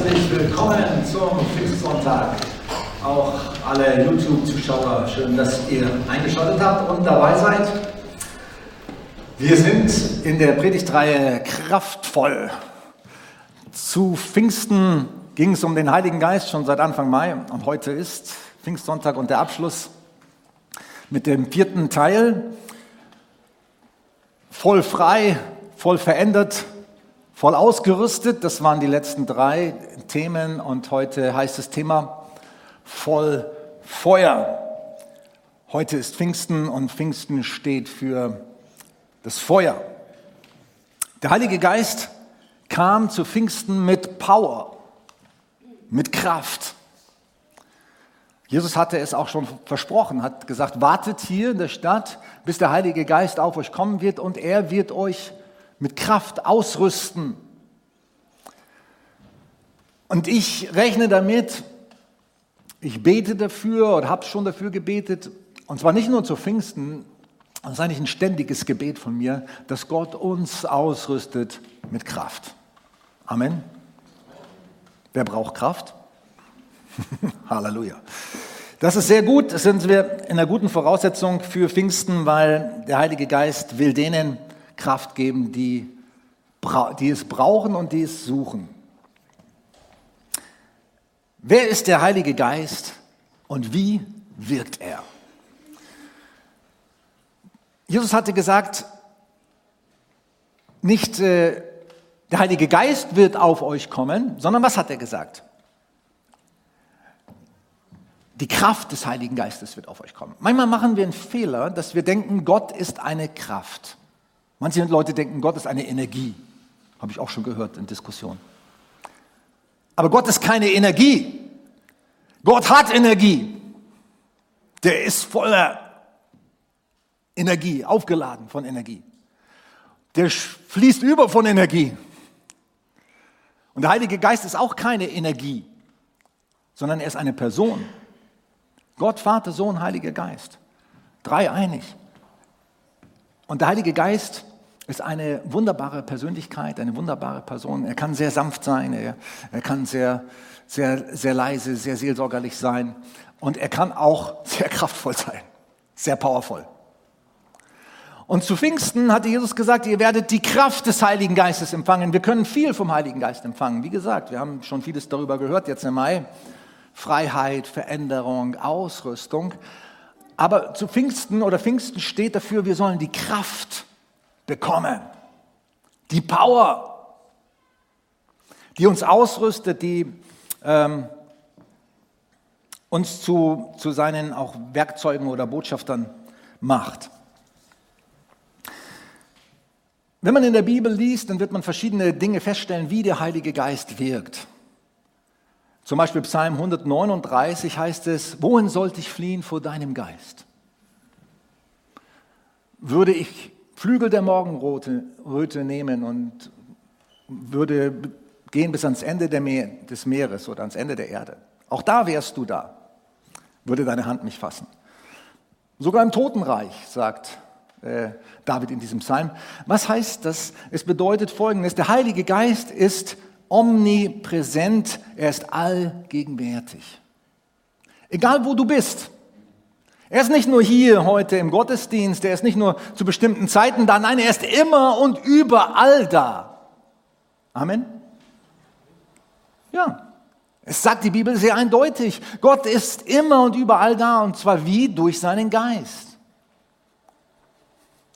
herzlich willkommen zum Pfingstsonntag. Auch alle YouTube-Zuschauer, schön, dass ihr eingeschaltet habt und dabei seid. Wir sind in der Predigtreihe kraftvoll. Zu Pfingsten ging es um den Heiligen Geist schon seit Anfang Mai und heute ist Pfingstsonntag und der Abschluss mit dem vierten Teil. Voll frei, voll verändert, voll ausgerüstet. Das waren die letzten drei Themen und heute heißt das Thema voll Feuer. Heute ist Pfingsten und Pfingsten steht für das Feuer. Der Heilige Geist kam zu Pfingsten mit Power, mit Kraft. Jesus hatte es auch schon versprochen, hat gesagt, wartet hier in der Stadt, bis der Heilige Geist auf euch kommen wird und er wird euch mit Kraft ausrüsten. Und ich rechne damit, ich bete dafür oder habe schon dafür gebetet, und zwar nicht nur zu Pfingsten, das ist eigentlich ein ständiges Gebet von mir, dass Gott uns ausrüstet mit Kraft. Amen. Wer braucht Kraft? Halleluja. Das ist sehr gut, sind wir in einer guten Voraussetzung für Pfingsten, weil der Heilige Geist will denen Kraft geben, die, die es brauchen und die es suchen. Wer ist der Heilige Geist und wie wirkt er? Jesus hatte gesagt, nicht äh, der Heilige Geist wird auf euch kommen, sondern was hat er gesagt? Die Kraft des Heiligen Geistes wird auf euch kommen. Manchmal machen wir einen Fehler, dass wir denken, Gott ist eine Kraft. Manche Leute denken, Gott ist eine Energie. Habe ich auch schon gehört in Diskussionen. Aber Gott ist keine Energie. Gott hat Energie. Der ist voller Energie, aufgeladen von Energie. Der fließt über von Energie. Und der Heilige Geist ist auch keine Energie, sondern er ist eine Person. Gott, Vater, Sohn, Heiliger Geist. Dreieinig. Und der Heilige Geist ist eine wunderbare Persönlichkeit, eine wunderbare Person. Er kann sehr sanft sein, er, er kann sehr, sehr, sehr leise, sehr seelsorgerlich sein und er kann auch sehr kraftvoll sein, sehr powerful. Und zu Pfingsten hatte Jesus gesagt, ihr werdet die Kraft des Heiligen Geistes empfangen. Wir können viel vom Heiligen Geist empfangen. Wie gesagt, wir haben schon vieles darüber gehört jetzt im Mai. Freiheit, Veränderung, Ausrüstung. Aber zu Pfingsten oder Pfingsten steht dafür, wir sollen die Kraft bekommen. Die Power, die uns ausrüstet, die ähm, uns zu, zu seinen auch Werkzeugen oder Botschaftern macht. Wenn man in der Bibel liest, dann wird man verschiedene Dinge feststellen, wie der Heilige Geist wirkt. Zum Beispiel Psalm 139 heißt es, wohin sollte ich fliehen vor deinem Geist? Würde ich Flügel der Morgenröte nehmen und würde gehen bis ans Ende Meer, des Meeres oder ans Ende der Erde. Auch da wärst du da, würde deine Hand mich fassen. Sogar im Totenreich, sagt äh, David in diesem Psalm. Was heißt das? Es bedeutet Folgendes, der Heilige Geist ist omnipräsent, er ist allgegenwärtig. Egal wo du bist, er ist nicht nur hier heute im Gottesdienst, er ist nicht nur zu bestimmten Zeiten da, nein, er ist immer und überall da. Amen. Ja, es sagt die Bibel sehr eindeutig, Gott ist immer und überall da und zwar wie durch seinen Geist.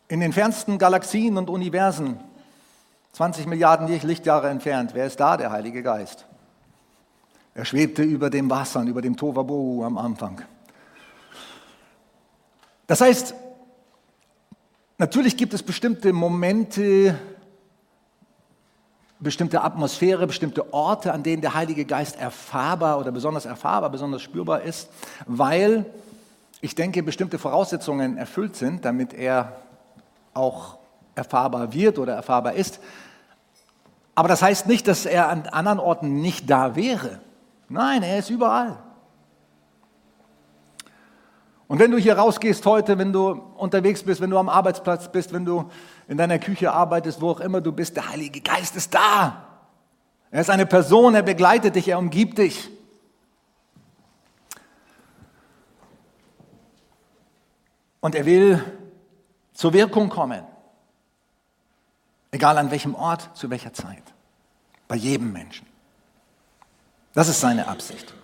In den fernsten Galaxien und Universen, 20 Milliarden Lichtjahre entfernt, wer ist da? Der Heilige Geist. Er schwebte über dem Wasser, über dem Tovabohu am Anfang. Das heißt, natürlich gibt es bestimmte Momente, bestimmte Atmosphäre, bestimmte Orte, an denen der Heilige Geist erfahrbar oder besonders erfahrbar, besonders spürbar ist, weil ich denke, bestimmte Voraussetzungen erfüllt sind, damit er auch erfahrbar wird oder erfahrbar ist. Aber das heißt nicht, dass er an anderen Orten nicht da wäre. Nein, er ist überall. Und wenn du hier rausgehst heute, wenn du unterwegs bist, wenn du am Arbeitsplatz bist, wenn du in deiner Küche arbeitest, wo auch immer du bist, der Heilige Geist ist da. Er ist eine Person, er begleitet dich, er umgibt dich. Und er will zur Wirkung kommen. Egal an welchem Ort, zu welcher Zeit. Bei jedem Menschen. Das ist seine Absicht.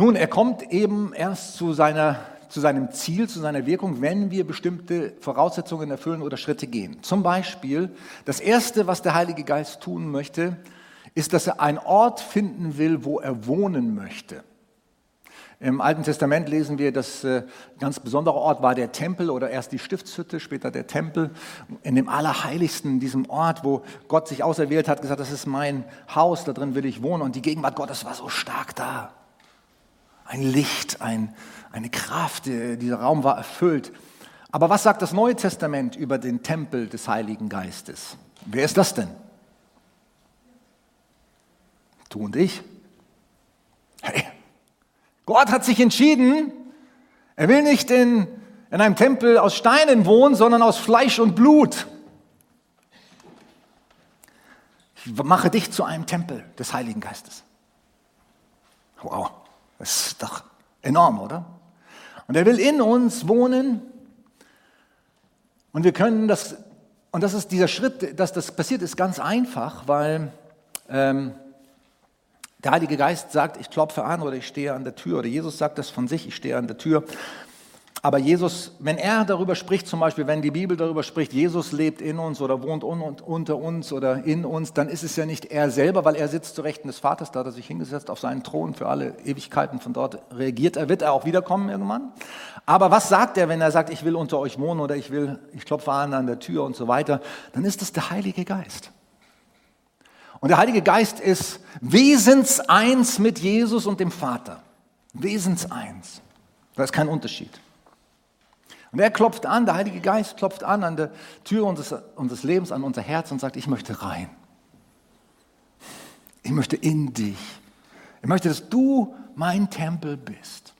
Nun, er kommt eben erst zu, seiner, zu seinem Ziel, zu seiner Wirkung, wenn wir bestimmte Voraussetzungen erfüllen oder Schritte gehen. Zum Beispiel, das Erste, was der Heilige Geist tun möchte, ist, dass er einen Ort finden will, wo er wohnen möchte. Im Alten Testament lesen wir, dass ein äh, ganz besonderer Ort war der Tempel oder erst die Stiftshütte, später der Tempel. In dem Allerheiligsten, diesem Ort, wo Gott sich auserwählt hat, gesagt, das ist mein Haus, da drin will ich wohnen. Und die Gegenwart Gottes war so stark da. Ein Licht, ein, eine Kraft, dieser Raum war erfüllt. Aber was sagt das Neue Testament über den Tempel des Heiligen Geistes? Wer ist das denn? Du und ich. Hey, Gott hat sich entschieden, er will nicht in, in einem Tempel aus Steinen wohnen, sondern aus Fleisch und Blut. Ich mache dich zu einem Tempel des Heiligen Geistes. Wow, das ist doch enorm, oder? Und er will in uns wohnen und wir können das, und das ist dieser Schritt, dass das passiert, ist ganz einfach, weil ähm, der Heilige Geist sagt, ich klopfe an oder ich stehe an der Tür. Oder Jesus sagt das von sich, ich stehe an der Tür. Aber Jesus, wenn er darüber spricht, zum Beispiel, wenn die Bibel darüber spricht, Jesus lebt in uns oder wohnt unter uns oder in uns, dann ist es ja nicht er selber, weil er sitzt zu Rechten des Vaters, da hat er sich hingesetzt auf seinen Thron für alle Ewigkeiten, von dort reagiert er, wird er auch wiederkommen irgendwann. Aber was sagt er, wenn er sagt, ich will unter euch wohnen oder ich will, ich klopfe an an der Tür und so weiter? Dann ist es der Heilige Geist. Und der Heilige Geist ist wesenseins mit Jesus und dem Vater. Wesenseins. Da ist kein Unterschied. Und er klopft an, der Heilige Geist klopft an an der Tür unseres, unseres Lebens, an unser Herz und sagt, ich möchte rein. Ich möchte in dich. Ich möchte, dass du mein Tempel bist.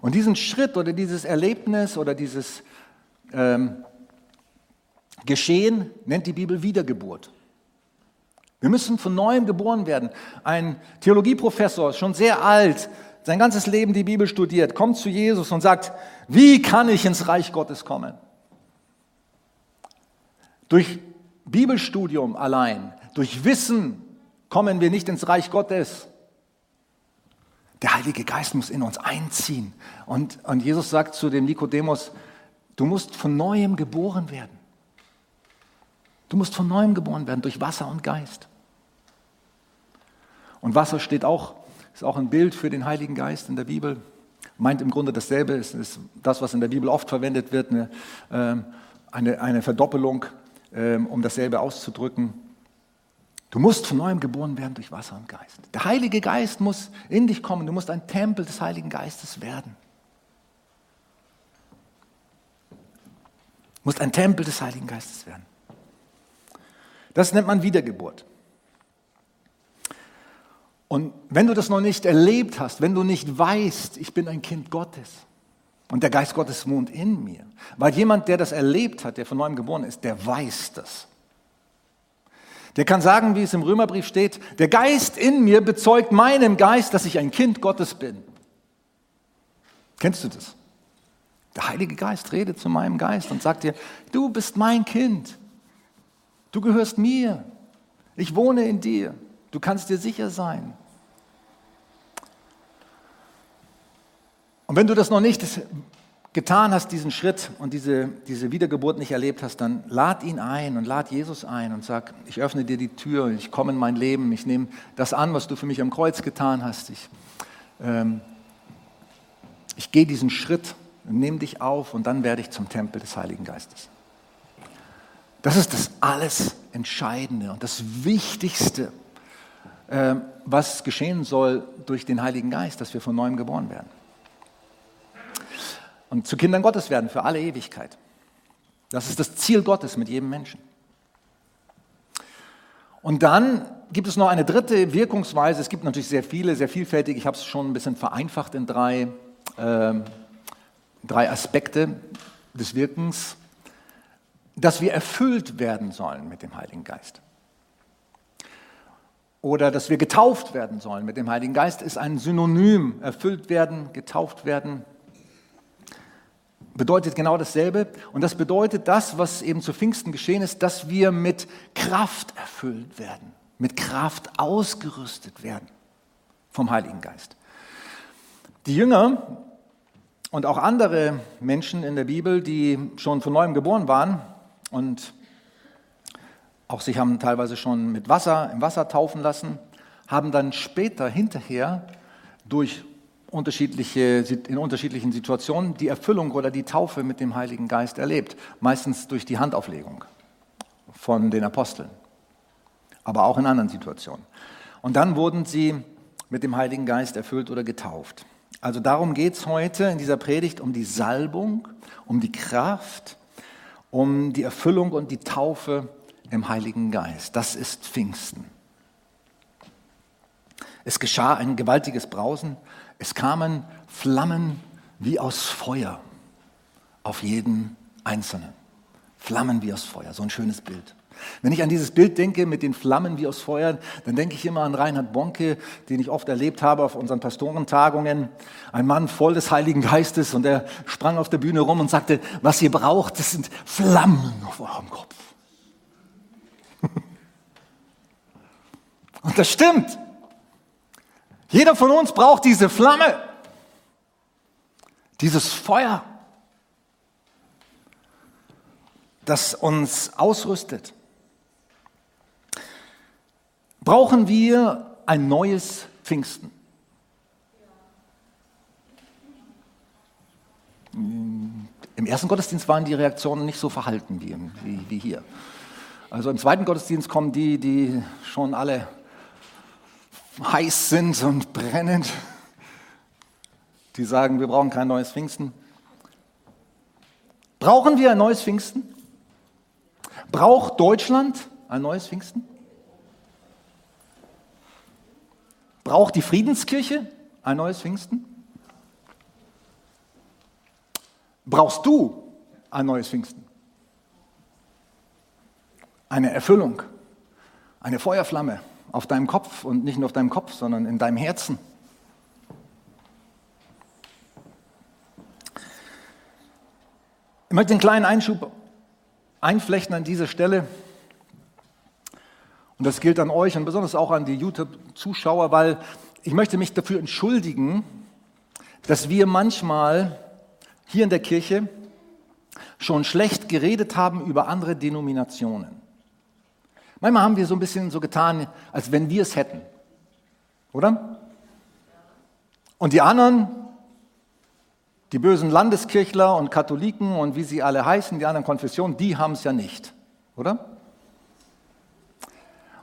Und diesen Schritt oder dieses Erlebnis oder dieses ähm, Geschehen nennt die Bibel Wiedergeburt. Wir müssen von neuem geboren werden. Ein Theologieprofessor, schon sehr alt, sein ganzes Leben die Bibel studiert, kommt zu Jesus und sagt, wie kann ich ins Reich Gottes kommen? Durch Bibelstudium allein, durch Wissen kommen wir nicht ins Reich Gottes. Der Heilige Geist muss in uns einziehen. Und, und Jesus sagt zu dem Nikodemus, du musst von neuem geboren werden. Du musst von neuem geboren werden durch Wasser und Geist. Und Wasser steht auch, ist auch ein Bild für den Heiligen Geist in der Bibel. Meint im Grunde dasselbe, ist, ist das, was in der Bibel oft verwendet wird, eine, ähm, eine, eine Verdoppelung, ähm, um dasselbe auszudrücken. Du musst von neuem geboren werden durch Wasser und Geist. Der Heilige Geist muss in dich kommen. Du musst ein Tempel des Heiligen Geistes werden. Du musst ein Tempel des Heiligen Geistes werden. Das nennt man Wiedergeburt. Und wenn du das noch nicht erlebt hast, wenn du nicht weißt, ich bin ein Kind Gottes und der Geist Gottes wohnt in mir, weil jemand, der das erlebt hat, der von neuem geboren ist, der weiß das. Der kann sagen, wie es im Römerbrief steht, der Geist in mir bezeugt meinem Geist, dass ich ein Kind Gottes bin. Kennst du das? Der Heilige Geist redet zu meinem Geist und sagt dir, du bist mein Kind. Du gehörst mir. Ich wohne in dir. Du kannst dir sicher sein. Und wenn du das noch nicht getan hast, diesen Schritt und diese, diese Wiedergeburt nicht erlebt hast, dann lad ihn ein und lad Jesus ein und sag, ich öffne dir die Tür, ich komme in mein Leben, ich nehme das an, was du für mich am Kreuz getan hast. Ich, ähm, ich gehe diesen Schritt und nehme dich auf und dann werde ich zum Tempel des Heiligen Geistes. Das ist das alles Entscheidende und das Wichtigste. Ähm, was geschehen soll durch den Heiligen Geist, dass wir von neuem geboren werden. Und zu Kindern Gottes werden für alle Ewigkeit. Das ist das Ziel Gottes mit jedem Menschen. Und dann gibt es noch eine dritte Wirkungsweise. Es gibt natürlich sehr viele, sehr vielfältig. Ich habe es schon ein bisschen vereinfacht in drei, äh, drei Aspekte des Wirkens. dass wir erfüllt werden sollen mit dem Heiligen Geist. Oder dass wir getauft werden sollen mit dem Heiligen Geist ist ein Synonym. Erfüllt werden, getauft werden, bedeutet genau dasselbe. Und das bedeutet das, was eben zu Pfingsten geschehen ist, dass wir mit Kraft erfüllt werden, mit Kraft ausgerüstet werden vom Heiligen Geist. Die Jünger und auch andere Menschen in der Bibel, die schon von neuem geboren waren und auch sich haben teilweise schon mit Wasser im Wasser taufen lassen, haben dann später hinterher durch unterschiedliche, in unterschiedlichen Situationen die Erfüllung oder die Taufe mit dem Heiligen Geist erlebt. Meistens durch die Handauflegung von den Aposteln, aber auch in anderen Situationen. Und dann wurden sie mit dem Heiligen Geist erfüllt oder getauft. Also darum geht es heute in dieser Predigt um die Salbung, um die Kraft, um die Erfüllung und die Taufe im Heiligen Geist. Das ist Pfingsten. Es geschah ein gewaltiges Brausen es kamen Flammen wie aus Feuer auf jeden Einzelnen. Flammen wie aus Feuer, so ein schönes Bild. Wenn ich an dieses Bild denke mit den Flammen wie aus Feuer, dann denke ich immer an Reinhard Bonke, den ich oft erlebt habe auf unseren Pastorentagungen. Ein Mann voll des Heiligen Geistes und er sprang auf der Bühne rum und sagte, was ihr braucht, das sind Flammen auf eurem Kopf. Und das stimmt. Jeder von uns braucht diese Flamme, dieses Feuer, das uns ausrüstet. Brauchen wir ein neues Pfingsten? Im ersten Gottesdienst waren die Reaktionen nicht so verhalten wie, wie, wie hier. Also im zweiten Gottesdienst kommen die, die schon alle heiß sind und brennend, die sagen, wir brauchen kein neues Pfingsten. Brauchen wir ein neues Pfingsten? Braucht Deutschland ein neues Pfingsten? Braucht die Friedenskirche ein neues Pfingsten? Brauchst du ein neues Pfingsten? Eine Erfüllung, eine Feuerflamme, auf deinem Kopf und nicht nur auf deinem Kopf, sondern in deinem Herzen. Ich möchte einen kleinen Einschub einflechten an dieser Stelle. Und das gilt an euch und besonders auch an die YouTube-Zuschauer, weil ich möchte mich dafür entschuldigen, dass wir manchmal hier in der Kirche schon schlecht geredet haben über andere Denominationen. Manchmal haben wir so ein bisschen so getan, als wenn wir es hätten. Oder? Und die anderen, die bösen Landeskirchler und Katholiken und wie sie alle heißen, die anderen Konfessionen, die haben es ja nicht. Oder?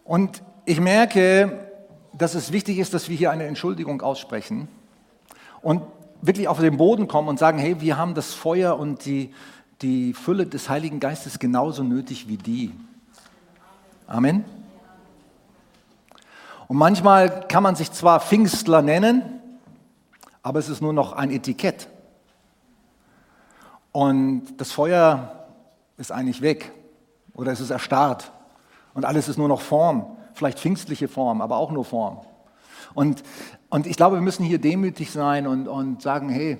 Und ich merke, dass es wichtig ist, dass wir hier eine Entschuldigung aussprechen und wirklich auf den Boden kommen und sagen, hey, wir haben das Feuer und die, die Fülle des Heiligen Geistes genauso nötig wie die. Amen. Und manchmal kann man sich zwar Pfingstler nennen, aber es ist nur noch ein Etikett. Und das Feuer ist eigentlich weg oder es ist erstarrt und alles ist nur noch Form, vielleicht pfingstliche Form, aber auch nur Form. Und, und ich glaube, wir müssen hier demütig sein und, und sagen, hey,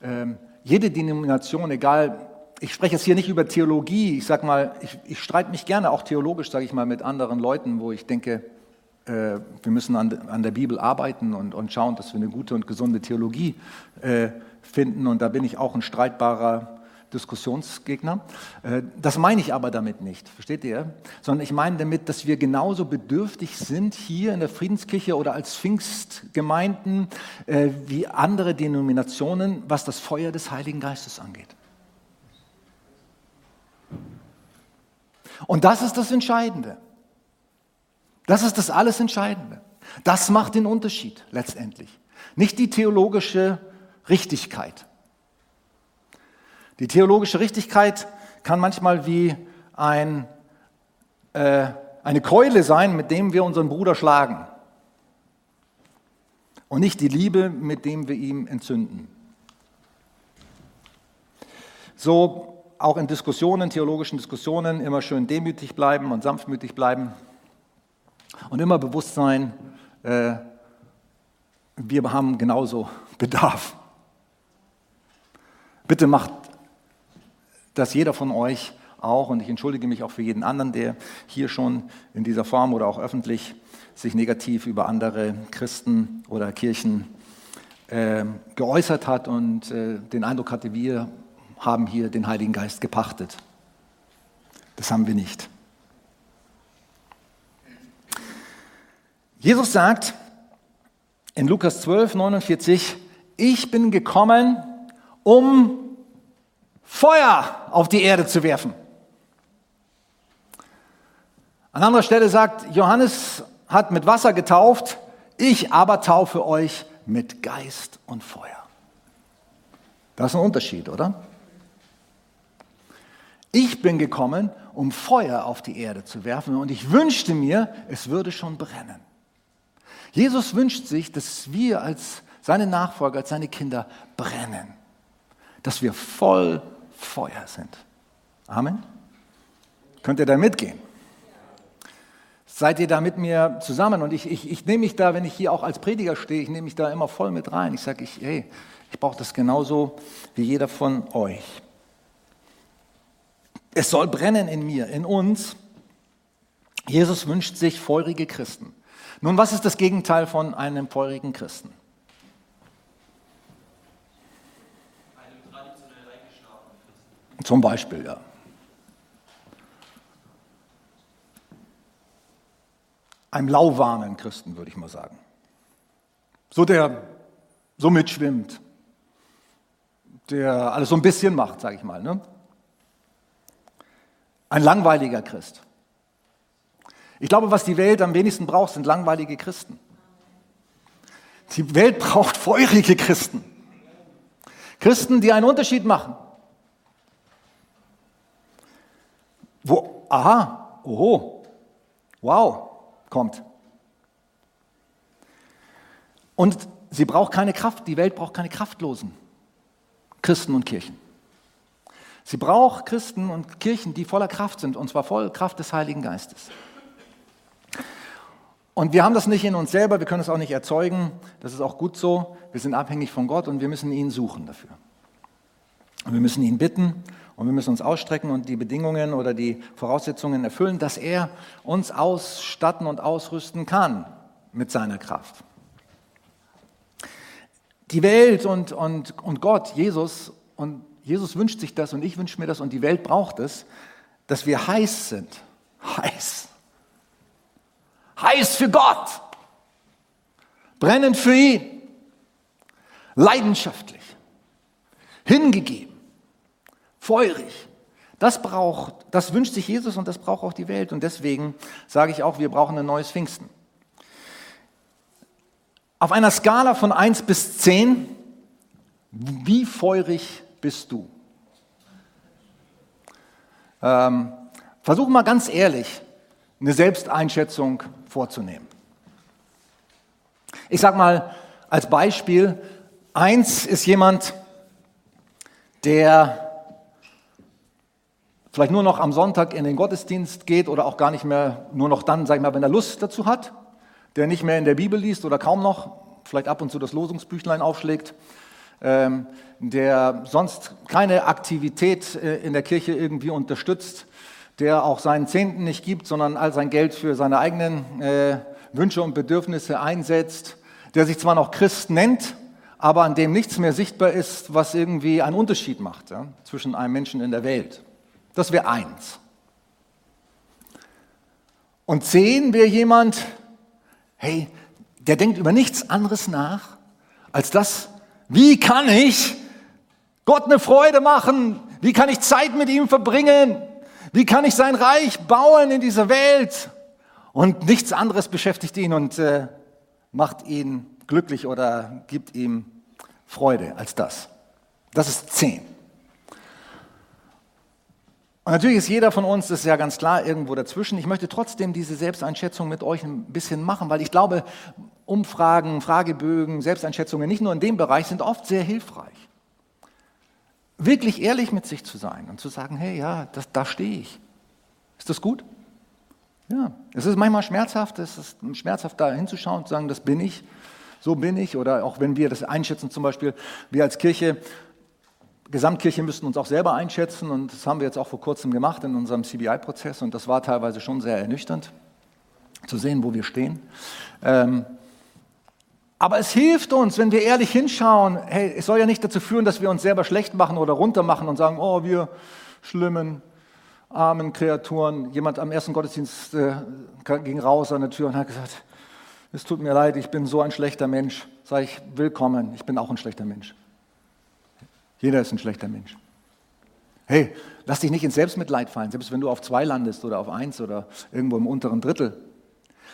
äh, jede Denomination, egal ich spreche jetzt hier nicht über Theologie, ich sage mal, ich, ich streite mich gerne auch theologisch, sage ich mal, mit anderen Leuten, wo ich denke, äh, wir müssen an, an, der Bibel arbeiten und, und, schauen, dass wir eine gute und gesunde Theologie äh, finden. Und da bin ich auch ein streitbarer Diskussionsgegner. Äh, das meine ich aber damit nicht, versteht ihr? Sondern ich meine damit, dass wir genauso bedürftig sind hier in der Friedenskirche oder als Pfingstgemeinden äh, wie andere Denominationen, was das Feuer des Heiligen Geistes angeht. Und das ist das Entscheidende. Das ist das alles Entscheidende. Das macht den Unterschied letztendlich. Nicht die theologische Richtigkeit. Die theologische Richtigkeit kann manchmal wie ein, äh, eine Keule sein, mit dem wir unseren Bruder schlagen. Und nicht die Liebe, mit dem wir ihm entzünden. So auch in Diskussionen, theologischen Diskussionen, immer schön demütig bleiben und sanftmütig bleiben und immer bewusst sein, äh, wir haben genauso Bedarf. Bitte macht das jeder von euch auch, und ich entschuldige mich auch für jeden anderen, der hier schon in dieser Form oder auch öffentlich sich negativ über andere Christen oder Kirchen äh, geäußert hat und äh, den Eindruck hatte, wir haben hier den Heiligen Geist gepachtet. Das haben wir nicht. Jesus sagt in Lukas 12, 49, ich bin gekommen, um Feuer auf die Erde zu werfen. An anderer Stelle sagt, Johannes hat mit Wasser getauft, ich aber taufe euch mit Geist und Feuer. Das ist ein Unterschied, oder? Ich bin gekommen, um Feuer auf die Erde zu werfen und ich wünschte mir, es würde schon brennen. Jesus wünscht sich, dass wir als seine Nachfolger, als seine Kinder brennen, dass wir voll Feuer sind. Amen. Könnt ihr da mitgehen? Seid ihr da mit mir zusammen? Und ich, ich, ich nehme mich da, wenn ich hier auch als Prediger stehe, ich nehme mich da immer voll mit rein. Ich sage, ich, ich brauche das genauso wie jeder von euch. Es soll brennen in mir, in uns. Jesus wünscht sich feurige Christen. Nun, was ist das Gegenteil von einem feurigen Christen? Zum Beispiel, ja. Einem lauwarmen Christen, würde ich mal sagen. So der so mitschwimmt, der alles so ein bisschen macht, sage ich mal. Ne? Ein langweiliger Christ. Ich glaube, was die Welt am wenigsten braucht, sind langweilige Christen. Die Welt braucht feurige Christen. Christen, die einen Unterschied machen. Wo, aha, oho, wow, kommt. Und sie braucht keine Kraft, die Welt braucht keine kraftlosen Christen und Kirchen. Sie braucht Christen und Kirchen, die voller Kraft sind, und zwar voll Kraft des Heiligen Geistes. Und wir haben das nicht in uns selber, wir können es auch nicht erzeugen, das ist auch gut so. Wir sind abhängig von Gott und wir müssen ihn suchen dafür. Und wir müssen ihn bitten und wir müssen uns ausstrecken und die Bedingungen oder die Voraussetzungen erfüllen, dass er uns ausstatten und ausrüsten kann mit seiner Kraft. Die Welt und, und, und Gott, Jesus, und Jesus wünscht sich das und ich wünsche mir das und die Welt braucht es, dass wir heiß sind. Heiß. Heiß für Gott. Brennend für ihn. Leidenschaftlich. Hingegeben. Feurig. Das braucht, das wünscht sich Jesus und das braucht auch die Welt. Und deswegen sage ich auch, wir brauchen ein neues Pfingsten. Auf einer Skala von 1 bis 10, wie feurig bist du? Ähm, versuch mal ganz ehrlich, eine Selbsteinschätzung vorzunehmen. Ich sage mal als Beispiel, eins ist jemand, der vielleicht nur noch am Sonntag in den Gottesdienst geht oder auch gar nicht mehr, nur noch dann, sag ich mal, wenn er Lust dazu hat, der nicht mehr in der Bibel liest oder kaum noch, vielleicht ab und zu das Losungsbüchlein aufschlägt, der sonst keine Aktivität äh, in der Kirche irgendwie unterstützt, der auch seinen Zehnten nicht gibt, sondern all sein Geld für seine eigenen äh, Wünsche und Bedürfnisse einsetzt, der sich zwar noch Christ nennt, aber an dem nichts mehr sichtbar ist, was irgendwie einen Unterschied macht ja, zwischen einem Menschen in der Welt. Das wäre eins. Und zehn wäre jemand, hey, der denkt über nichts anderes nach, als das, wie kann ich Gott eine Freude machen? Wie kann ich Zeit mit ihm verbringen? Wie kann ich sein Reich bauen in dieser Welt? Und nichts anderes beschäftigt ihn und äh, macht ihn glücklich oder gibt ihm Freude als das. Das ist zehn. Und natürlich ist jeder von uns, das ist ja ganz klar, irgendwo dazwischen. Ich möchte trotzdem diese Selbsteinschätzung mit euch ein bisschen machen, weil ich glaube, Umfragen, Fragebögen, Selbsteinschätzungen nicht nur in dem Bereich sind oft sehr hilfreich. wirklich ehrlich mit sich zu sein und zu sagen, hey, ja, das, da stehe ich. Ist das gut? Ja, es ist manchmal schmerzhaft, es ist schmerzhaft da hinzuschauen und zu sagen, das bin ich, so bin ich. Oder auch wenn wir das einschätzen, zum Beispiel, wir als Kirche, Gesamtkirche müssten uns auch selber einschätzen und das haben wir jetzt auch vor kurzem gemacht in unserem CBI-Prozess und das war teilweise schon sehr ernüchternd zu sehen, wo wir stehen. Ähm, aber es hilft uns, wenn wir ehrlich hinschauen, hey, es soll ja nicht dazu führen, dass wir uns selber schlecht machen oder runter machen und sagen, oh, wir schlimmen, armen Kreaturen. Jemand am ersten Gottesdienst äh, ging raus an der Tür und hat gesagt, es tut mir leid, ich bin so ein schlechter Mensch. Sag ich, willkommen, ich bin auch ein schlechter Mensch. Jeder ist ein schlechter Mensch. Hey, lass dich nicht ins Selbstmitleid fallen, selbst wenn du auf zwei landest oder auf eins oder irgendwo im unteren Drittel,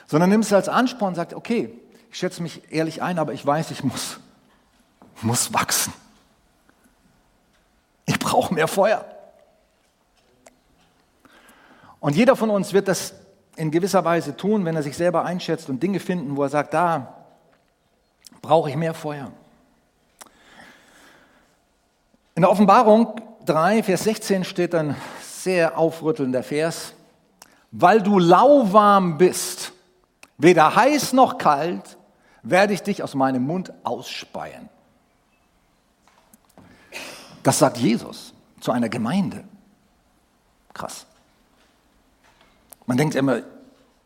sondern nimm es als Ansporn und sag, okay, ich schätze mich ehrlich ein, aber ich weiß, ich muss, muss wachsen. Ich brauche mehr Feuer. Und jeder von uns wird das in gewisser Weise tun, wenn er sich selber einschätzt und Dinge finden, wo er sagt, da brauche ich mehr Feuer. In der Offenbarung 3, Vers 16 steht ein sehr aufrüttelnder Vers. Weil du lauwarm bist, weder heiß noch kalt, werde ich dich aus meinem Mund ausspeien. Das sagt Jesus zu einer Gemeinde. Krass. Man denkt immer,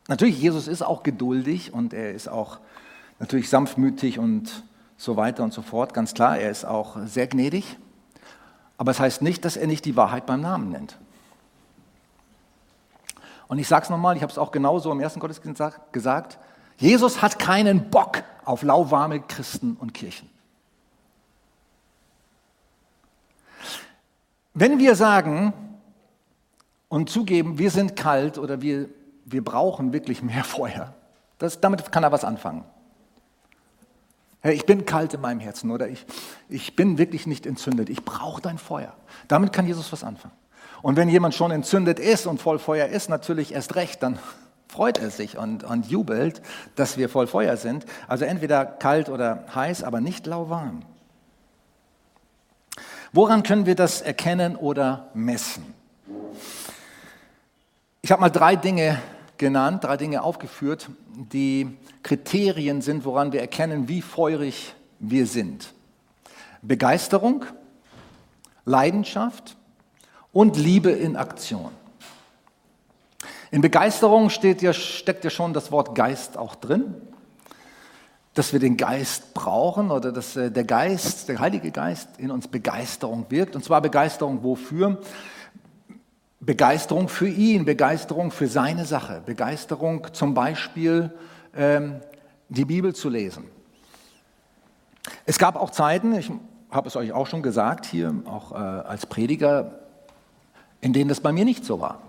natürlich, Jesus ist auch geduldig und er ist auch natürlich sanftmütig und so weiter und so fort. Ganz klar, er ist auch sehr gnädig. Aber es das heißt nicht, dass er nicht die Wahrheit beim Namen nennt. Und ich sage es nochmal, ich habe es auch genauso im ersten Gottesdienst gesagt, Jesus hat keinen Bock auf lauwarme Christen und Kirchen. Wenn wir sagen und zugeben, wir sind kalt oder wir, wir brauchen wirklich mehr Feuer, das, damit kann er was anfangen. Ich bin kalt in meinem Herzen oder ich, ich bin wirklich nicht entzündet. Ich brauche dein Feuer. Damit kann Jesus was anfangen. Und wenn jemand schon entzündet ist und voll Feuer ist, natürlich erst recht, dann freut er sich und, und jubelt, dass wir voll Feuer sind. Also entweder kalt oder heiß, aber nicht lauwarm. Woran können wir das erkennen oder messen? Ich habe mal drei Dinge genannt, drei Dinge aufgeführt, die Kriterien sind, woran wir erkennen, wie feurig wir sind. Begeisterung, Leidenschaft und Liebe in Aktion. In Begeisterung steht ja, steckt ja schon das Wort Geist auch drin, dass wir den Geist brauchen oder dass äh, der Geist, der Heilige Geist in uns Begeisterung wirkt. Und zwar Begeisterung wofür? Begeisterung für ihn, Begeisterung für seine Sache, Begeisterung zum Beispiel ähm, die Bibel zu lesen. Es gab auch Zeiten, ich habe es euch auch schon gesagt hier, auch äh, als Prediger, in denen das bei mir nicht so war.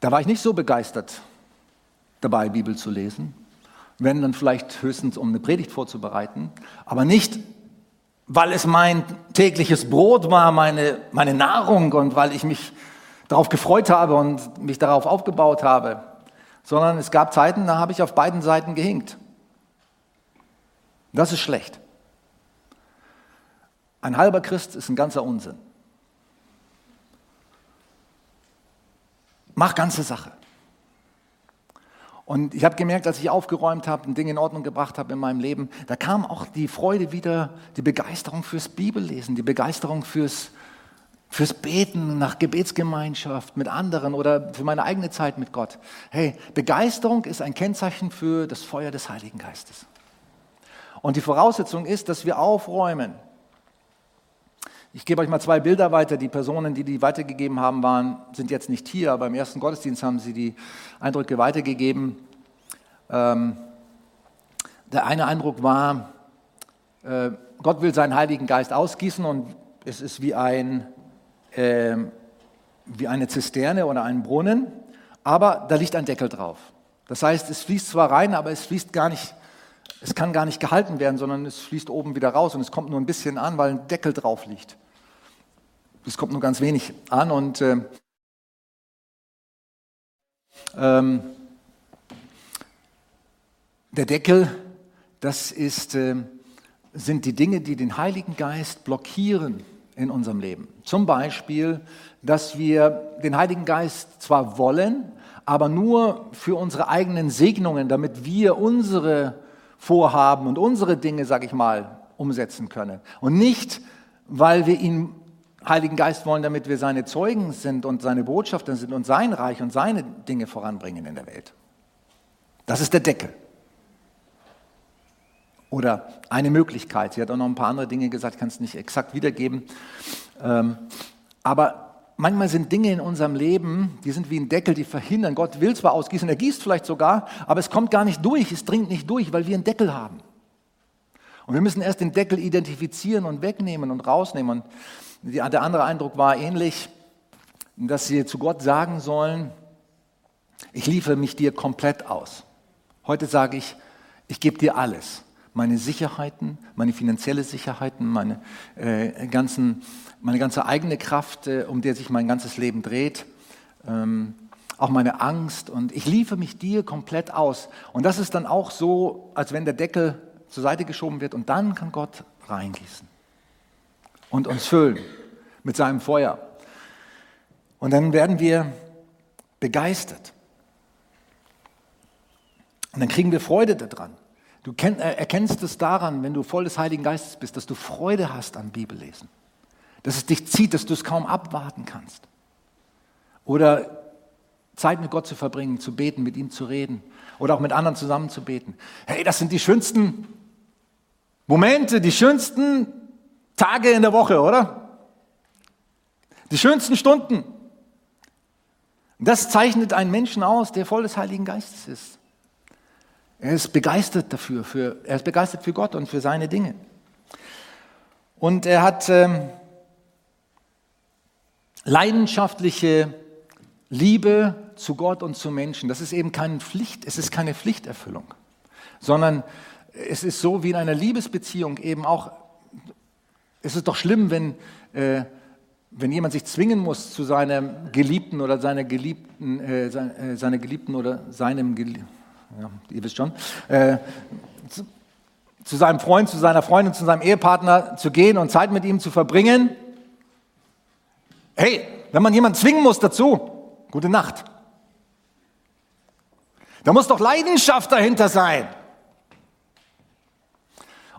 Da war ich nicht so begeistert dabei, Bibel zu lesen, wenn dann vielleicht höchstens, um eine Predigt vorzubereiten, aber nicht, weil es mein tägliches Brot war, meine, meine Nahrung und weil ich mich darauf gefreut habe und mich darauf aufgebaut habe, sondern es gab Zeiten, da habe ich auf beiden Seiten gehinkt. Das ist schlecht. Ein halber Christ ist ein ganzer Unsinn. Mach ganze Sache. Und ich habe gemerkt, als ich aufgeräumt habe, ein Ding in Ordnung gebracht habe in meinem Leben, da kam auch die Freude wieder, die Begeisterung fürs Bibellesen, die Begeisterung fürs, fürs Beten nach Gebetsgemeinschaft mit anderen oder für meine eigene Zeit mit Gott. Hey, Begeisterung ist ein Kennzeichen für das Feuer des Heiligen Geistes. Und die Voraussetzung ist, dass wir aufräumen. Ich gebe euch mal zwei Bilder weiter. Die Personen, die die weitergegeben haben, waren, sind jetzt nicht hier, aber im ersten Gottesdienst haben sie die Eindrücke weitergegeben. Ähm, der eine Eindruck war, äh, Gott will seinen Heiligen Geist ausgießen und es ist wie, ein, äh, wie eine Zisterne oder ein Brunnen, aber da liegt ein Deckel drauf. Das heißt, es fließt zwar rein, aber es fließt gar nicht, es kann gar nicht gehalten werden, sondern es fließt oben wieder raus und es kommt nur ein bisschen an, weil ein Deckel drauf liegt. Es kommt nur ganz wenig an und äh, ähm, der Deckel, das ist, äh, sind die Dinge, die den Heiligen Geist blockieren, in unserem Leben. Zum Beispiel, dass wir den Heiligen Geist zwar wollen, aber nur für unsere eigenen Segnungen, damit wir unsere Vorhaben und unsere Dinge, sag ich mal, umsetzen können. Und nicht, weil wir ihn Heiligen Geist wollen, damit wir seine Zeugen sind und seine Botschafter sind und sein Reich und seine Dinge voranbringen in der Welt. Das ist der Deckel. Oder eine Möglichkeit. Sie hat auch noch ein paar andere Dinge gesagt, ich kann es nicht exakt wiedergeben. Ähm, aber manchmal sind Dinge in unserem Leben, die sind wie ein Deckel, die verhindern. Gott will zwar ausgießen, er gießt vielleicht sogar, aber es kommt gar nicht durch, es dringt nicht durch, weil wir einen Deckel haben. Und wir müssen erst den Deckel identifizieren und wegnehmen und rausnehmen. Und der andere Eindruck war ähnlich, dass sie zu Gott sagen sollen, ich liefere mich dir komplett aus. Heute sage ich, ich gebe dir alles meine Sicherheiten, meine finanzielle Sicherheiten, meine, äh, ganzen, meine ganze eigene Kraft, äh, um der sich mein ganzes Leben dreht, ähm, auch meine Angst und ich liefere mich dir komplett aus. Und das ist dann auch so, als wenn der Deckel zur Seite geschoben wird und dann kann Gott reingießen und uns füllen mit seinem Feuer. Und dann werden wir begeistert. Und dann kriegen wir Freude daran. Du äh, erkennst es daran, wenn du voll des Heiligen Geistes bist, dass du Freude hast an Bibellesen. Dass es dich zieht, dass du es kaum abwarten kannst. Oder Zeit mit Gott zu verbringen, zu beten, mit ihm zu reden. Oder auch mit anderen zusammen zu beten. Hey, das sind die schönsten Momente, die schönsten Tage in der Woche, oder? Die schönsten Stunden. Das zeichnet einen Menschen aus, der voll des Heiligen Geistes ist. Er ist begeistert dafür, für, er ist begeistert für Gott und für seine Dinge. Und er hat ähm, leidenschaftliche Liebe zu Gott und zu Menschen. Das ist eben keine Pflicht, es ist keine Pflichterfüllung, sondern es ist so wie in einer Liebesbeziehung eben auch, es ist doch schlimm, wenn, äh, wenn jemand sich zwingen muss zu seinem Geliebten oder seiner Geliebten, äh, äh seiner Geliebten oder seinem Geliebten ja, ihr wisst schon, äh, zu, zu seinem Freund, zu seiner Freundin, zu seinem Ehepartner zu gehen und Zeit mit ihm zu verbringen. Hey, wenn man jemanden zwingen muss dazu, gute Nacht. Da muss doch Leidenschaft dahinter sein.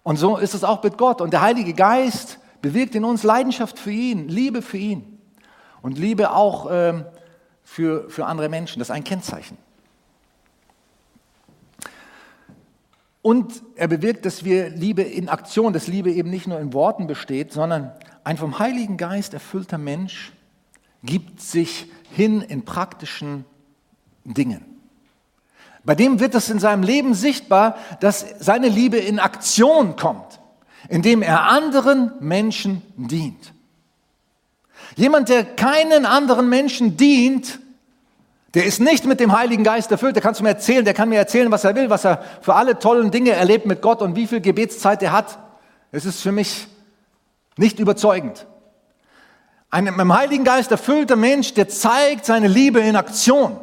Und so ist es auch mit Gott. Und der Heilige Geist bewirkt in uns Leidenschaft für ihn, Liebe für ihn und Liebe auch ähm, für, für andere Menschen. Das ist ein Kennzeichen. Und er bewirkt, dass wir Liebe in Aktion, dass Liebe eben nicht nur in Worten besteht, sondern ein vom Heiligen Geist erfüllter Mensch gibt sich hin in praktischen Dingen. Bei dem wird es in seinem Leben sichtbar, dass seine Liebe in Aktion kommt, indem er anderen Menschen dient. Jemand, der keinen anderen Menschen dient, der ist nicht mit dem Heiligen Geist erfüllt. Der kannst du mir erzählen, der kann mir erzählen, was er will, was er für alle tollen Dinge erlebt mit Gott und wie viel Gebetszeit er hat. Es ist für mich nicht überzeugend. Ein mit dem Heiligen Geist erfüllter Mensch, der zeigt seine Liebe in Aktion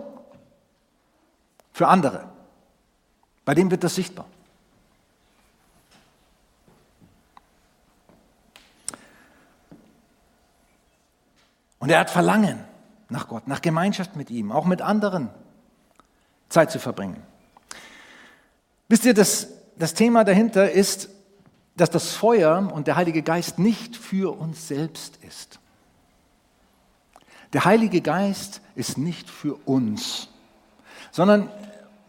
für andere. Bei dem wird das sichtbar. Und er hat Verlangen nach Gott, nach Gemeinschaft mit ihm, auch mit anderen Zeit zu verbringen. Wisst ihr, das, das Thema dahinter ist, dass das Feuer und der Heilige Geist nicht für uns selbst ist. Der Heilige Geist ist nicht für uns, sondern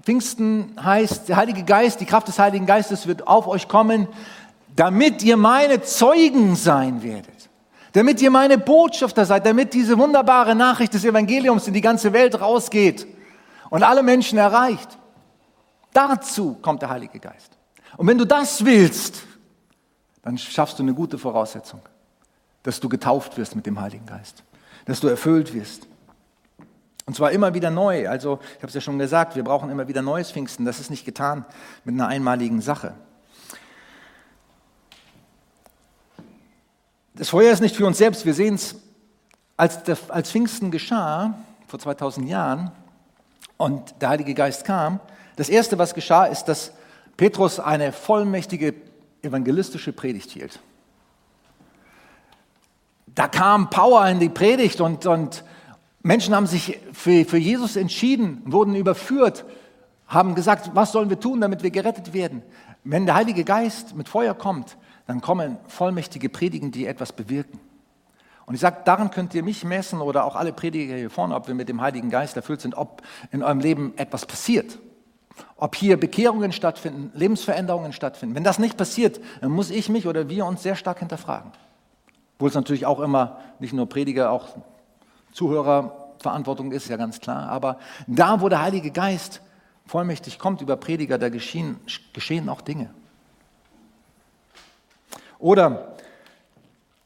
Pfingsten heißt, der Heilige Geist, die Kraft des Heiligen Geistes wird auf euch kommen, damit ihr meine Zeugen sein werdet damit ihr meine Botschafter seid, damit diese wunderbare Nachricht des Evangeliums in die ganze Welt rausgeht und alle Menschen erreicht. Dazu kommt der Heilige Geist. Und wenn du das willst, dann schaffst du eine gute Voraussetzung, dass du getauft wirst mit dem Heiligen Geist, dass du erfüllt wirst. Und zwar immer wieder neu. Also, ich habe es ja schon gesagt, wir brauchen immer wieder neues Pfingsten. Das ist nicht getan mit einer einmaligen Sache. Das Feuer ist nicht für uns selbst. Wir sehen es, als, als Pfingsten geschah, vor 2000 Jahren, und der Heilige Geist kam, das Erste, was geschah, ist, dass Petrus eine vollmächtige evangelistische Predigt hielt. da kam Power in die Predigt und, und Menschen haben sich für, für Jesus entschieden, wurden überführt, haben gesagt, was sollen wir tun, damit wir gerettet werden? Wenn der Heilige Geist mit Feuer kommt, dann kommen vollmächtige Predigen, die etwas bewirken. Und ich sage, daran könnt ihr mich messen oder auch alle Prediger hier vorne, ob wir mit dem Heiligen Geist erfüllt sind, ob in eurem Leben etwas passiert. Ob hier Bekehrungen stattfinden, Lebensveränderungen stattfinden. Wenn das nicht passiert, dann muss ich mich oder wir uns sehr stark hinterfragen. Obwohl es natürlich auch immer nicht nur Prediger, auch Zuhörerverantwortung ist, ja ganz klar. Aber da, wo der Heilige Geist vollmächtig kommt über Prediger, da geschehen, geschehen auch Dinge. Oder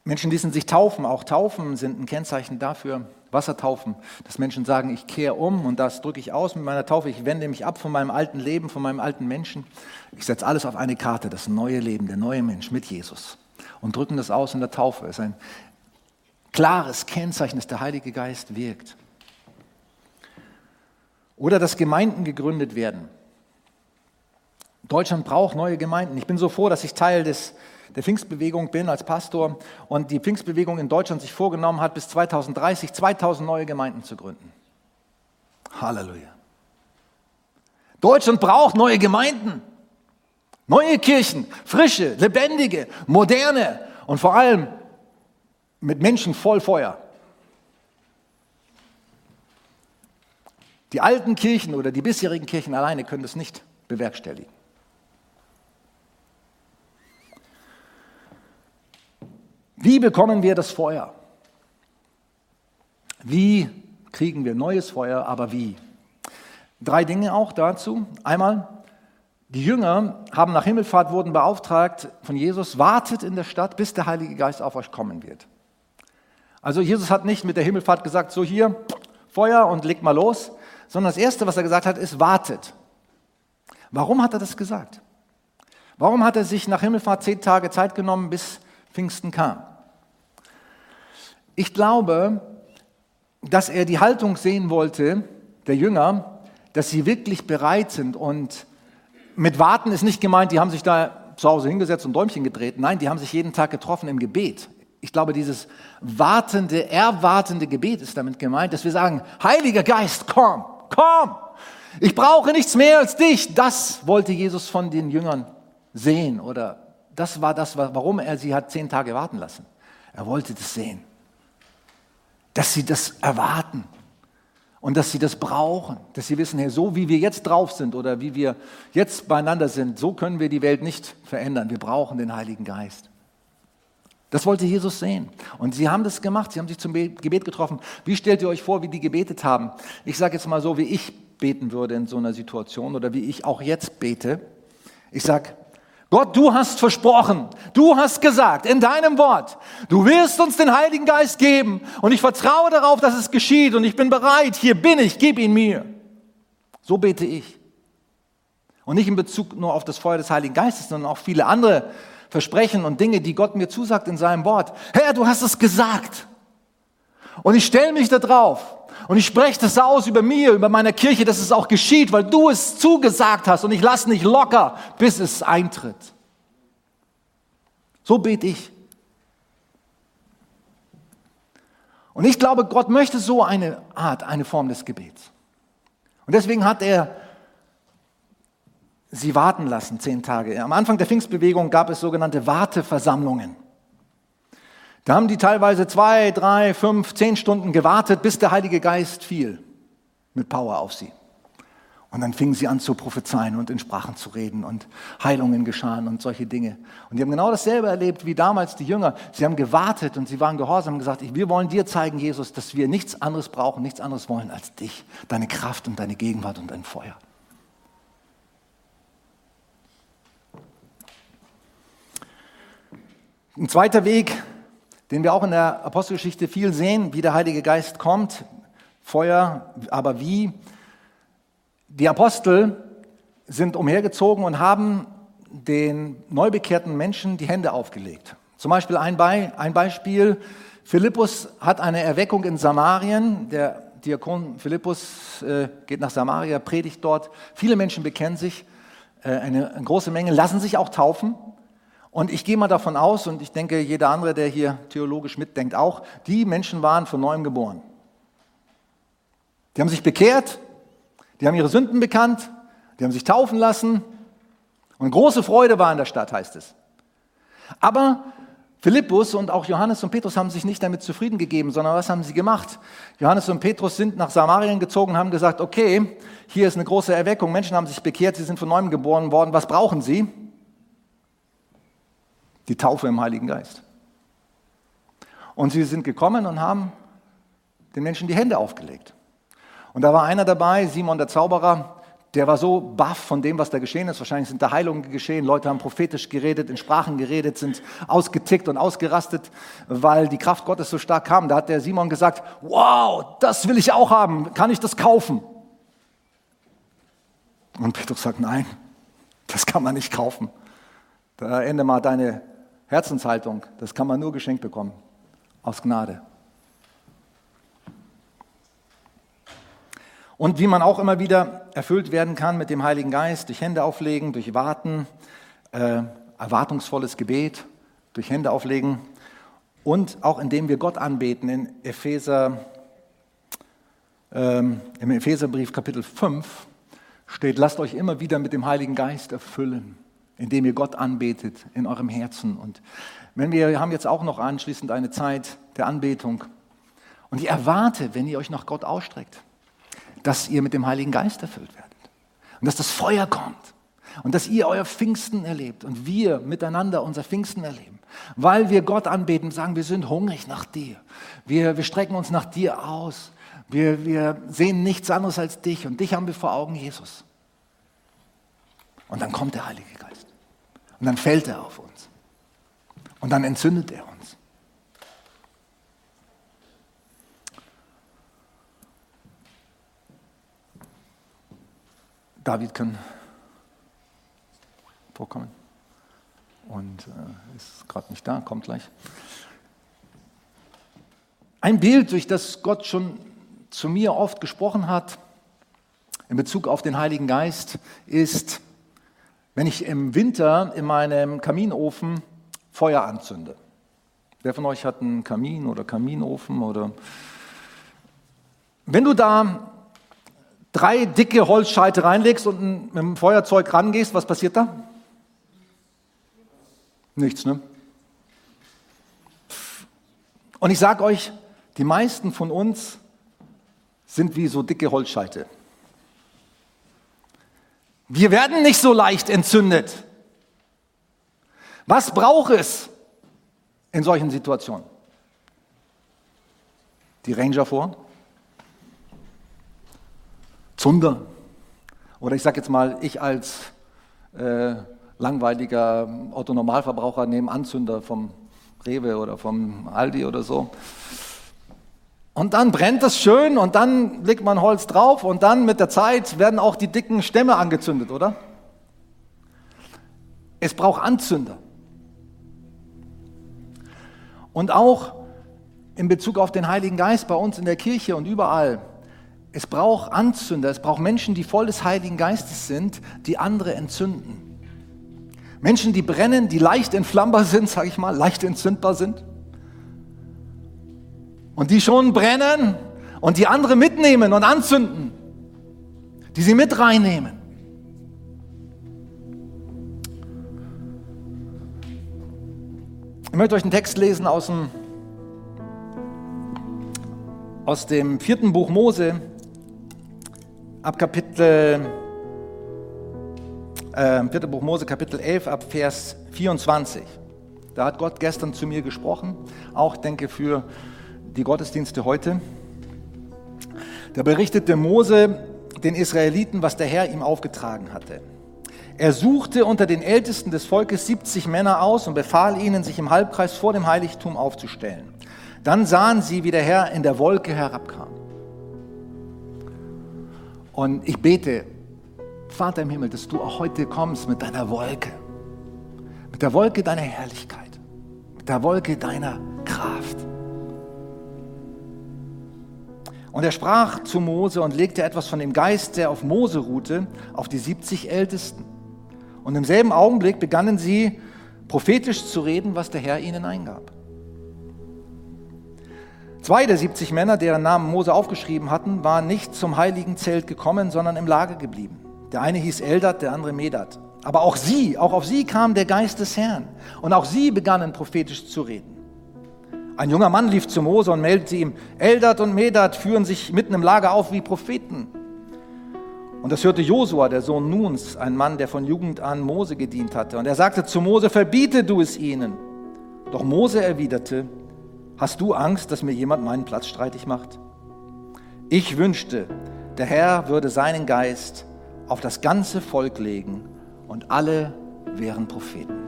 Menschen ließen sich taufen. Auch Taufen sind ein Kennzeichen dafür, Wassertaufen, dass Menschen sagen, ich kehre um und das drücke ich aus mit meiner Taufe. Ich wende mich ab von meinem alten Leben, von meinem alten Menschen. Ich setze alles auf eine Karte, das neue Leben, der neue Mensch mit Jesus. Und drücken das aus in der Taufe. Das ist ein klares Kennzeichen, dass der Heilige Geist wirkt. Oder dass Gemeinden gegründet werden. Deutschland braucht neue Gemeinden. Ich bin so froh, dass ich Teil des der Pfingstbewegung bin als Pastor und die Pfingstbewegung in Deutschland sich vorgenommen hat, bis 2030 2000 neue Gemeinden zu gründen. Halleluja. Deutschland braucht neue Gemeinden, neue Kirchen, frische, lebendige, moderne und vor allem mit Menschen voll Feuer. Die alten Kirchen oder die bisherigen Kirchen alleine können das nicht bewerkstelligen. Wie bekommen wir das Feuer? Wie kriegen wir neues Feuer, aber wie? Drei Dinge auch dazu. Einmal, die Jünger haben nach Himmelfahrt wurden beauftragt von Jesus, wartet in der Stadt, bis der Heilige Geist auf euch kommen wird. Also Jesus hat nicht mit der Himmelfahrt gesagt, so hier, Feuer und legt mal los, sondern das Erste, was er gesagt hat, ist, wartet. Warum hat er das gesagt? Warum hat er sich nach Himmelfahrt zehn Tage Zeit genommen, bis Pfingsten kam? Ich glaube, dass er die Haltung sehen wollte, der Jünger, dass sie wirklich bereit sind. Und mit Warten ist nicht gemeint, die haben sich da zu Hause hingesetzt und Däumchen gedreht. Nein, die haben sich jeden Tag getroffen im Gebet. Ich glaube, dieses wartende, erwartende Gebet ist damit gemeint, dass wir sagen, Heiliger Geist, komm, komm. Ich brauche nichts mehr als dich. Das wollte Jesus von den Jüngern sehen oder das war das, warum er sie hat zehn Tage warten lassen. Er wollte das sehen dass sie das erwarten und dass sie das brauchen, dass sie wissen, hey, so wie wir jetzt drauf sind oder wie wir jetzt beieinander sind, so können wir die Welt nicht verändern. Wir brauchen den Heiligen Geist. Das wollte Jesus sehen. Und sie haben das gemacht. Sie haben sich zum Gebet getroffen. Wie stellt ihr euch vor, wie die gebetet haben? Ich sage jetzt mal so, wie ich beten würde in so einer Situation oder wie ich auch jetzt bete. Ich sage, Gott, du hast versprochen, du hast gesagt in deinem Wort, du wirst uns den Heiligen Geist geben und ich vertraue darauf, dass es geschieht und ich bin bereit, hier bin ich, gib ihn mir. So bete ich. Und nicht in Bezug nur auf das Feuer des Heiligen Geistes, sondern auch viele andere Versprechen und Dinge, die Gott mir zusagt in seinem Wort. Herr, du hast es gesagt. Und ich stelle mich da drauf und ich spreche das aus über mir, über meine Kirche, dass es auch geschieht, weil du es zugesagt hast und ich lasse nicht locker, bis es eintritt. So bete ich. Und ich glaube, Gott möchte so eine Art, eine Form des Gebets. Und deswegen hat er sie warten lassen, zehn Tage. Am Anfang der Pfingstbewegung gab es sogenannte Warteversammlungen. Da haben die teilweise zwei, drei, fünf, zehn Stunden gewartet, bis der Heilige Geist fiel mit Power auf sie. Und dann fingen sie an zu prophezeien und in Sprachen zu reden und Heilungen geschahen und solche Dinge. Und die haben genau dasselbe erlebt wie damals die Jünger. Sie haben gewartet und sie waren gehorsam und gesagt, wir wollen dir zeigen, Jesus, dass wir nichts anderes brauchen, nichts anderes wollen als dich, deine Kraft und deine Gegenwart und dein Feuer. Ein zweiter Weg, den wir auch in der Apostelgeschichte viel sehen, wie der Heilige Geist kommt, Feuer, aber wie. Die Apostel sind umhergezogen und haben den neubekehrten Menschen die Hände aufgelegt. Zum Beispiel ein, Be ein Beispiel, Philippus hat eine Erweckung in Samarien, der Diakon Philippus äh, geht nach Samaria, predigt dort, viele Menschen bekennen sich, äh, eine, eine große Menge lassen sich auch taufen Und ich gehe mal davon aus, und ich denke, jeder andere, der hier theologisch mitdenkt, auch, die Menschen waren von neuem geboren. Die haben sich bekehrt, die haben ihre Sünden bekannt, die haben sich taufen lassen und große Freude war in der Stadt, heißt es. Aber Philippus und auch Johannes und Petrus haben sich nicht damit zufrieden gegeben, sondern was haben sie gemacht? Johannes und Petrus sind nach Samarien gezogen und haben gesagt, okay, hier ist eine große Erweckung, Menschen haben sich bekehrt, sie sind von neuem geboren worden, was brauchen sie? Die Taufe im Heiligen Geist. Und sie sind gekommen und haben den Menschen die Hände aufgelegt. Und da war einer dabei, Simon der Zauberer, der war so baff von dem, was da geschehen ist. Wahrscheinlich sind da Heilungen geschehen. Leute haben prophetisch geredet, in Sprachen geredet, sind ausgetickt und ausgerastet, weil die Kraft Gottes so stark kam. Da hat der Simon gesagt, wow, das will ich auch haben. Kann ich das kaufen? Und Petrus sagt, nein, das kann man nicht kaufen. Da ende mal deine Herzenshaltung. Das kann man nur geschenkt bekommen. Aus Gnade. Und wie man auch immer wieder erfüllt werden kann mit dem Heiligen Geist, durch Hände auflegen, durch Warten, äh, erwartungsvolles Gebet, durch Hände auflegen und auch indem wir Gott anbeten. In Epheser, ähm, Im Epheserbrief Kapitel 5 steht, lasst euch immer wieder mit dem Heiligen Geist erfüllen, indem ihr Gott anbetet in eurem Herzen. Und wenn wir, wir haben jetzt auch noch anschließend eine Zeit der Anbetung. Und ich erwarte, wenn ihr euch nach Gott ausstreckt, dass ihr mit dem Heiligen Geist erfüllt werdet. Und dass das Feuer kommt. Und dass ihr euer Pfingsten erlebt und wir miteinander unser Pfingsten erleben. Weil wir Gott anbeten und sagen, wir sind hungrig nach dir. Wir, wir strecken uns nach dir aus. Wir, wir sehen nichts anderes als dich und dich haben wir vor Augen, Jesus. Und dann kommt der Heilige Geist. Und dann fällt er auf uns. Und dann entzündet er uns. David kann vorkommen. Und äh, ist gerade nicht da, kommt gleich. Ein Bild, durch das Gott schon zu mir oft gesprochen hat, in Bezug auf den Heiligen Geist, ist, wenn ich im Winter in meinem Kaminofen Feuer anzünde. Wer von euch hat einen Kamin oder Kaminofen oder wenn du da drei dicke Holzscheite reinlegst und mit dem Feuerzeug rangehst, was passiert da? Nichts, ne? Und ich sage euch, die meisten von uns sind wie so dicke Holzscheite. Wir werden nicht so leicht entzündet. Was braucht es in solchen Situationen? Die Ranger vor? Zunder. Oder ich sage jetzt mal, ich als äh, langweiliger Autonormalverbraucher nehme Anzünder vom Rewe oder vom Aldi oder so. Und dann brennt das schön und dann legt man Holz drauf und dann mit der Zeit werden auch die dicken Stämme angezündet, oder? Es braucht Anzünder. Und auch in Bezug auf den Heiligen Geist bei uns in der Kirche und überall es braucht Anzünder, es braucht Menschen, die voll des Heiligen Geistes sind, die andere entzünden. Menschen, die brennen, die leicht entflammbar sind, sage ich mal, leicht entzündbar sind. Und die schon brennen und die andere mitnehmen und anzünden, die sie mit reinnehmen. Ich möchte euch einen Text lesen aus dem, aus dem vierten Buch Mose, ab Kapitel, äh, 4. Buch Mose, Kapitel 11, ab Vers 24. Da hat Gott gestern zu mir gesprochen, auch denke für die Gottesdienste heute. Da berichtete Mose den Israeliten, was der Herr ihm aufgetragen hatte. Er suchte unter den Ältesten des Volkes 70 Männer aus und befahl ihnen, sich im Halbkreis vor dem Heiligtum aufzustellen. Dann sahen sie, wie der Herr in der Wolke herabkam. Und ich bete, Vater im Himmel, dass du auch heute kommst mit deiner Wolke, mit der Wolke deiner Herrlichkeit, mit der Wolke deiner Kraft. Und er sprach zu Mose und legte etwas von dem Geist, der auf Mose ruhte, auf die 70 Ältesten. Und im selben Augenblick begannen sie prophetisch zu reden, was der Herr ihnen eingab. Zwei der 70 Männer, deren Namen Mose aufgeschrieben hatten, waren nicht zum heiligen Zelt gekommen, sondern im Lager geblieben. Der eine hieß Eldad, der andere Medad. Aber auch sie, auch auf sie kam der Geist des Herrn. Und auch sie begannen prophetisch zu reden. Ein junger Mann lief zu Mose und meldete ihm, Eldad und Medad führen sich mitten im Lager auf wie Propheten. Und das hörte Josua, der Sohn Nuns, ein Mann, der von Jugend an Mose gedient hatte. Und er sagte zu Mose, verbiete du es ihnen. Doch Mose erwiderte, Hast du Angst, dass mir jemand meinen Platz streitig macht? Ich wünschte, der Herr würde seinen Geist auf das ganze Volk legen und alle wären Propheten.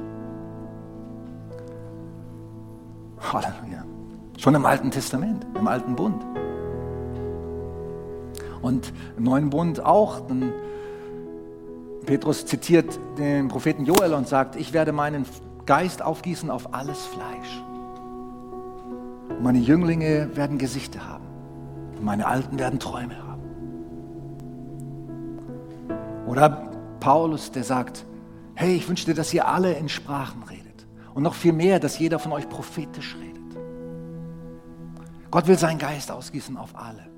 Halleluja. Schon im Alten Testament, im Alten Bund. Und im Neuen Bund auch. Petrus zitiert den Propheten Joel und sagt, ich werde meinen Geist aufgießen auf alles Fleisch. Meine Jünglinge werden Gesichter haben. Meine Alten werden Träume haben. Oder Paulus, der sagt, hey, ich wünschte, dass ihr alle in Sprachen redet. Und noch viel mehr, dass jeder von euch prophetisch redet. Gott will seinen Geist ausgießen auf alle.